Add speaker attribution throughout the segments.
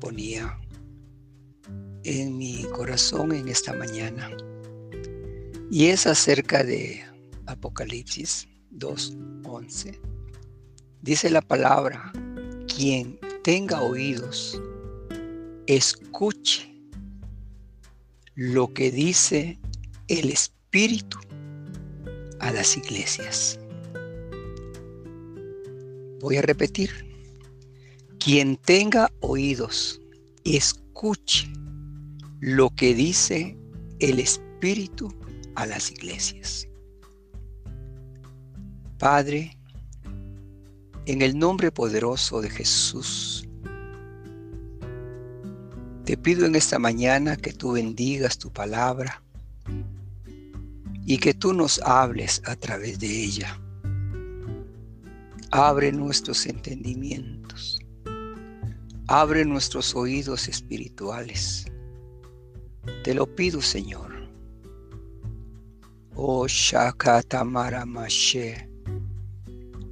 Speaker 1: Ponía en mi corazón en esta mañana. Y es acerca de Apocalipsis 2.11. Dice la palabra, quien tenga oídos, escuche lo que dice el Espíritu a las iglesias. Voy a repetir. Quien tenga oídos, escuche lo que dice el Espíritu a las iglesias. Padre, en el nombre poderoso de Jesús, te pido en esta mañana que tú bendigas tu palabra y que tú nos hables a través de ella. Abre nuestros entendimientos. Abre nuestros oídos espirituales. Te lo pido, Señor. Oh Shakatamara Mashe.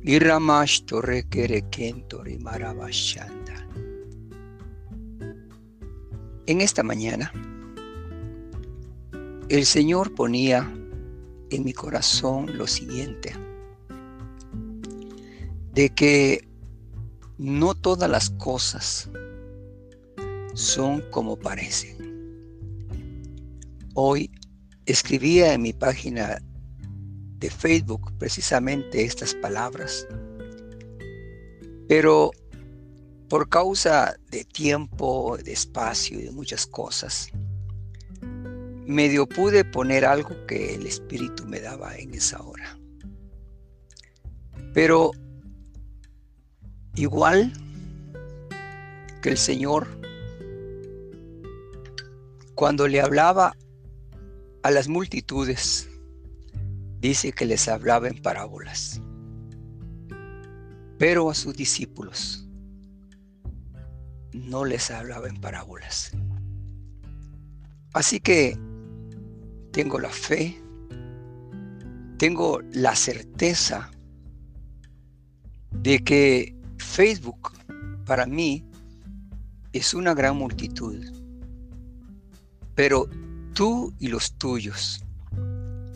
Speaker 1: Iramash Torre Kerekentori Maravashanda. En esta mañana, el Señor ponía en mi corazón lo siguiente de que no todas las cosas son como parecen. Hoy escribía en mi página de Facebook precisamente estas palabras, pero por causa de tiempo, de espacio y de muchas cosas, medio pude poner algo que el Espíritu me daba en esa hora. Pero Igual que el Señor, cuando le hablaba a las multitudes, dice que les hablaba en parábolas, pero a sus discípulos no les hablaba en parábolas. Así que tengo la fe, tengo la certeza de que Facebook para mí es una gran multitud, pero tú y los tuyos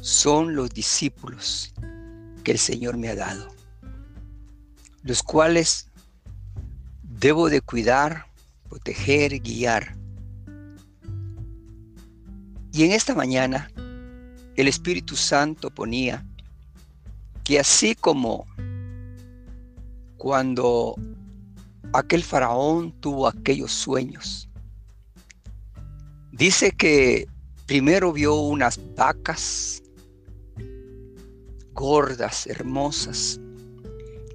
Speaker 1: son los discípulos que el Señor me ha dado, los cuales debo de cuidar, proteger, guiar. Y en esta mañana el Espíritu Santo ponía que así como cuando aquel faraón tuvo aquellos sueños. Dice que primero vio unas vacas gordas, hermosas,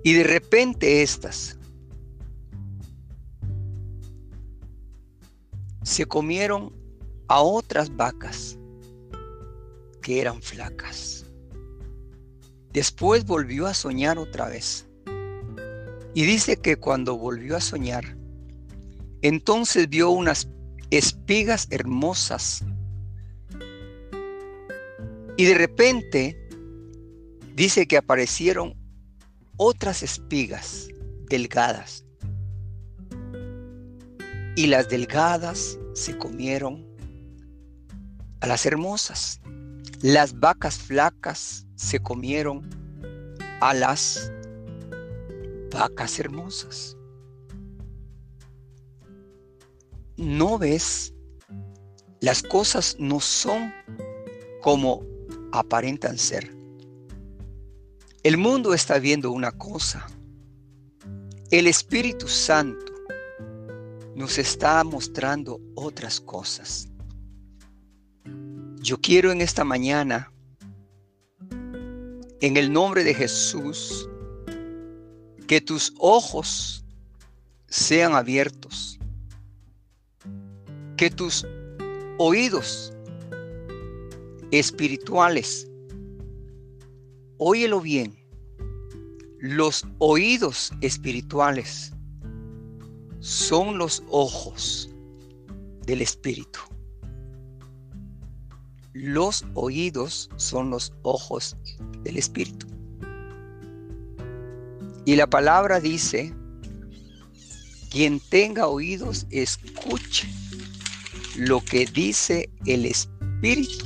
Speaker 1: y de repente estas se comieron a otras vacas que eran flacas. Después volvió a soñar otra vez y dice que cuando volvió a soñar, entonces vio unas espigas hermosas. Y de repente dice que aparecieron otras espigas delgadas. Y las delgadas se comieron a las hermosas. Las vacas flacas se comieron a las vacas hermosas. ¿No ves? Las cosas no son como aparentan ser. El mundo está viendo una cosa. El Espíritu Santo nos está mostrando otras cosas. Yo quiero en esta mañana, en el nombre de Jesús, que tus ojos sean abiertos, que tus oídos espirituales, óyelo bien, los oídos espirituales son los ojos del espíritu. Los oídos son los ojos del espíritu. Y la palabra dice Quien tenga oídos, escuche lo que dice el Espíritu.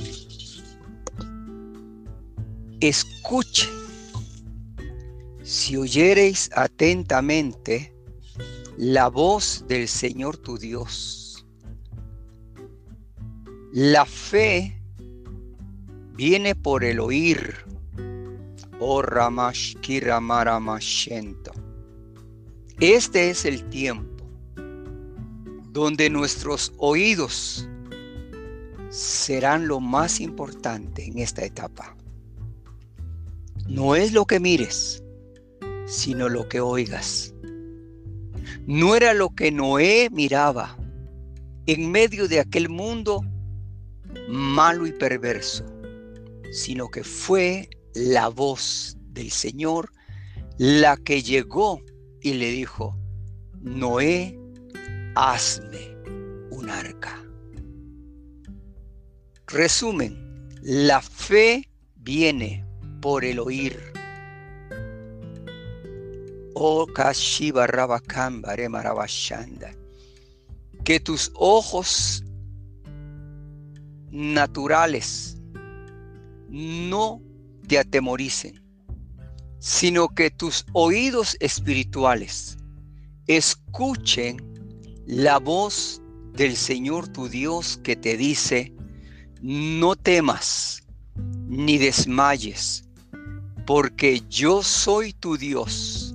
Speaker 1: Escuche. Si oyereis atentamente la voz del Señor tu Dios. La fe viene por el oír. Oh Ramash Este es el tiempo donde nuestros oídos serán lo más importante en esta etapa. No es lo que mires, sino lo que oigas. No era lo que Noé miraba en medio de aquel mundo malo y perverso, sino que fue la voz del Señor la que llegó y le dijo, Noé, hazme un arca. Resumen, la fe viene por el oír. Oh. Que tus ojos naturales no te atemoricen, sino que tus oídos espirituales escuchen la voz del Señor tu Dios que te dice, no temas ni desmayes, porque yo soy tu Dios,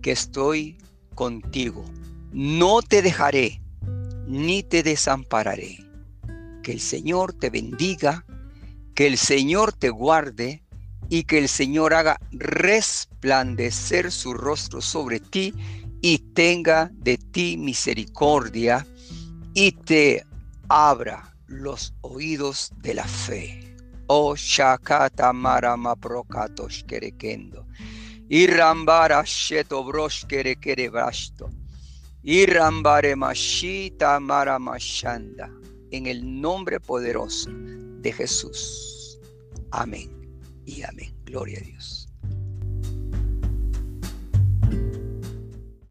Speaker 1: que estoy contigo. No te dejaré, ni te desampararé. Que el Señor te bendiga, que el Señor te guarde y que el Señor haga resplandecer su rostro sobre ti y tenga de ti misericordia y te abra los oídos de la fe. O Shakata Marama Prokatos Kerekendo. Irambara Sheto Brosh Kerekere Brasto. Irambare Mashita Maramashanda. En el nombre poderoso de Jesús. Amén y amén. Gloria a Dios.